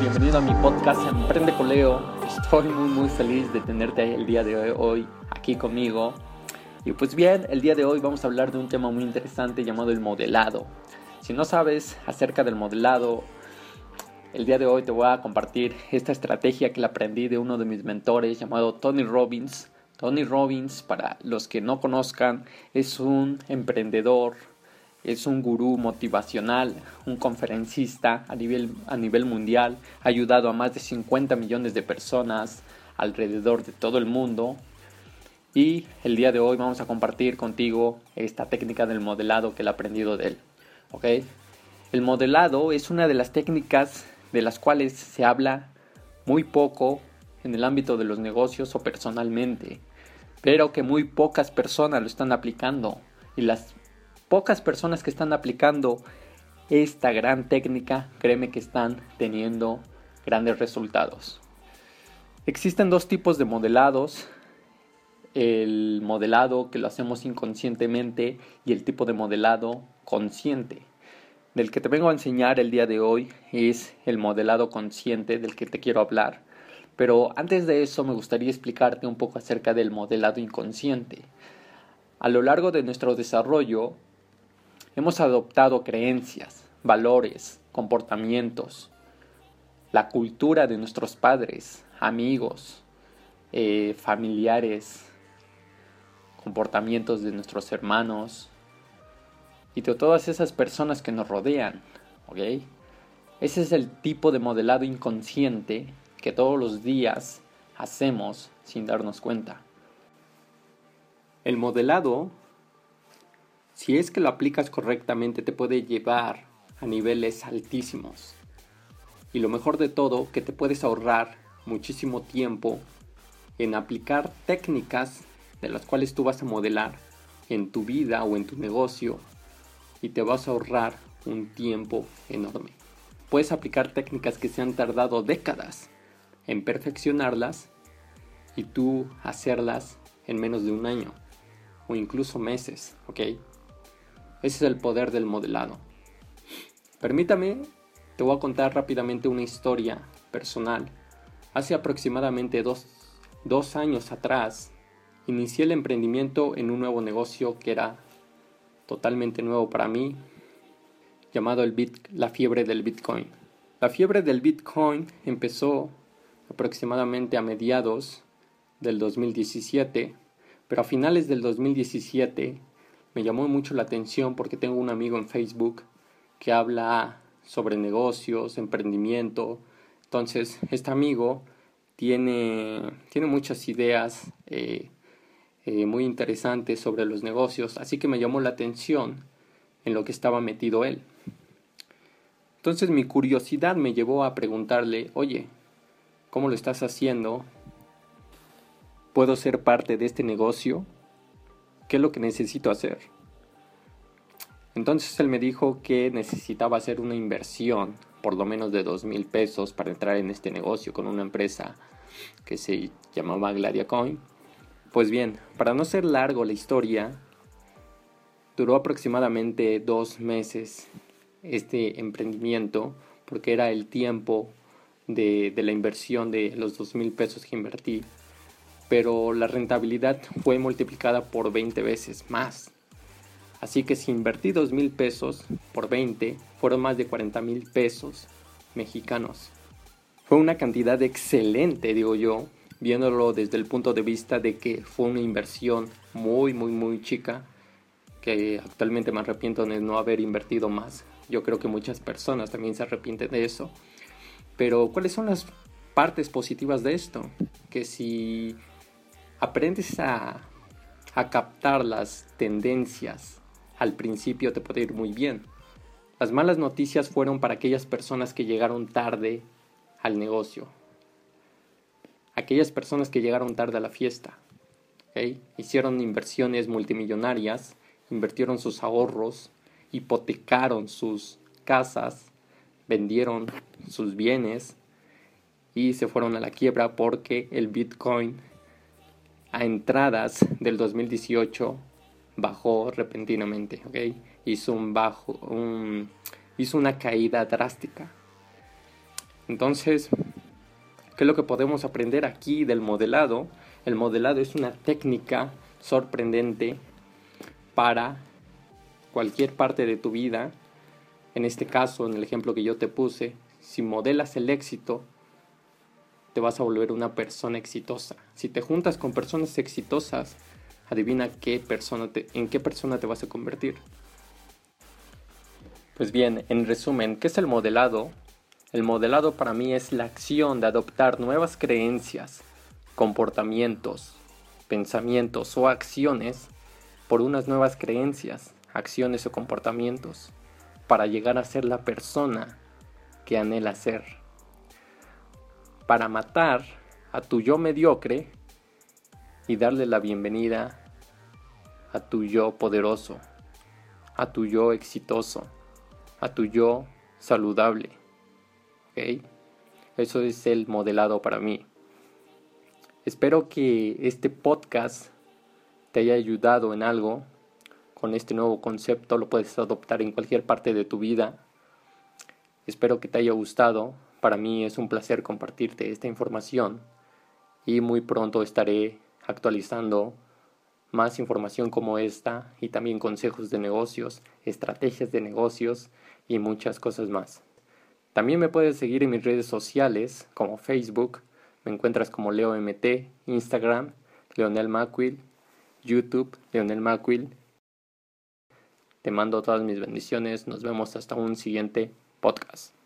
Bienvenido a mi podcast Emprende con Leo. Estoy muy muy feliz de tenerte el día de hoy aquí conmigo. Y pues bien, el día de hoy vamos a hablar de un tema muy interesante llamado el modelado. Si no sabes acerca del modelado, el día de hoy te voy a compartir esta estrategia que la aprendí de uno de mis mentores llamado Tony Robbins. Tony Robbins, para los que no conozcan, es un emprendedor, es un gurú motivacional, un conferencista a nivel, a nivel mundial, ha ayudado a más de 50 millones de personas alrededor de todo el mundo y el día de hoy vamos a compartir contigo esta técnica del modelado que he aprendido de él. El modelado es una de las técnicas de las cuales se habla muy poco en el ámbito de los negocios o personalmente, pero que muy pocas personas lo están aplicando y las pocas personas que están aplicando esta gran técnica, créeme que están teniendo grandes resultados. Existen dos tipos de modelados, el modelado que lo hacemos inconscientemente y el tipo de modelado consciente. Del que te vengo a enseñar el día de hoy es el modelado consciente del que te quiero hablar. Pero antes de eso me gustaría explicarte un poco acerca del modelado inconsciente. A lo largo de nuestro desarrollo hemos adoptado creencias, valores, comportamientos, la cultura de nuestros padres, amigos, eh, familiares, comportamientos de nuestros hermanos y de todas esas personas que nos rodean. ¿ok? Ese es el tipo de modelado inconsciente que todos los días hacemos sin darnos cuenta. El modelado, si es que lo aplicas correctamente, te puede llevar a niveles altísimos. Y lo mejor de todo, que te puedes ahorrar muchísimo tiempo en aplicar técnicas de las cuales tú vas a modelar en tu vida o en tu negocio y te vas a ahorrar un tiempo enorme. Puedes aplicar técnicas que se han tardado décadas en perfeccionarlas y tú hacerlas en menos de un año o incluso meses, ¿ok? Ese es el poder del modelado. Permítame, te voy a contar rápidamente una historia personal. Hace aproximadamente dos, dos años atrás, Inicié el emprendimiento en un nuevo negocio que era totalmente nuevo para mí, llamado el bit, la fiebre del Bitcoin. La fiebre del Bitcoin empezó aproximadamente a mediados del 2017, pero a finales del 2017 me llamó mucho la atención porque tengo un amigo en Facebook que habla sobre negocios, emprendimiento. Entonces, este amigo tiene, tiene muchas ideas eh, eh, muy interesante sobre los negocios, así que me llamó la atención en lo que estaba metido él. Entonces mi curiosidad me llevó a preguntarle, oye, ¿cómo lo estás haciendo? ¿Puedo ser parte de este negocio? ¿Qué es lo que necesito hacer? Entonces él me dijo que necesitaba hacer una inversión, por lo menos de dos mil pesos, para entrar en este negocio con una empresa que se llamaba Gladiacoin pues bien, para no ser largo la historia, duró aproximadamente dos meses este emprendimiento porque era el tiempo de, la inversión de los dos mil pesos que invertí. Pero la rentabilidad fue multiplicada por 20 veces más. Así que si invertí dos mil pesos por 20, fueron más de 40 mil pesos mexicanos. Fue una cantidad excelente, digo yo, viéndolo desde el punto de vista de que fue una inversión muy, muy, muy chica, que actualmente me arrepiento de no haber invertido más. Yo creo que muchas personas también se arrepienten de eso. Pero ¿cuáles son las partes positivas de esto? Que si aprendes a, a captar las tendencias al principio te puede ir muy bien. Las malas noticias fueron para aquellas personas que llegaron tarde al negocio, aquellas personas que llegaron tarde a la fiesta. Hicieron inversiones multimillonarias, invirtieron sus ahorros, hipotecaron sus casas, vendieron sus bienes y se fueron a la quiebra porque el Bitcoin a entradas del 2018 bajó repentinamente, ¿ok? Hizo un bajo, hizo una caída drástica. Entonces, ¿qué es lo que podemos aprender aquí del modelado? El modelado es una técnica sorprendente para cualquier parte de tu vida. En este caso, en el ejemplo que yo te puse, si modelas el éxito, te vas a volver una persona exitosa. Si te juntas con personas exitosas, adivina qué persona en qué persona te vas a convertir. Pues bien, en resumen, ¿qué es el modelado? El modelado para mí es la acción de adoptar nuevas creencias, comportamientos, pensamientos o acciones por unas nuevas creencias, acciones o comportamientos para llegar a ser la persona que anhela ser. Para matar a tu yo mediocre y darle la bienvenida a tu yo poderoso, a tu yo exitoso, a tu yo saludable. ¿Ok? Eso es el modelado para mí. Espero que este podcast te haya ayudado en algo con este nuevo concepto. Lo puedes adoptar en cualquier parte de tu vida. Espero que te haya gustado. Para mí es un placer compartirte esta información y muy pronto estaré actualizando más información como esta y también consejos de negocios, estrategias de negocios y muchas cosas más. También me puedes seguir en mis redes sociales como Facebook, me encuentras como LeoMT, Instagram, Leonel Macquill, YouTube, Leonel Macquill. Te mando todas mis bendiciones, nos vemos hasta un siguiente podcast.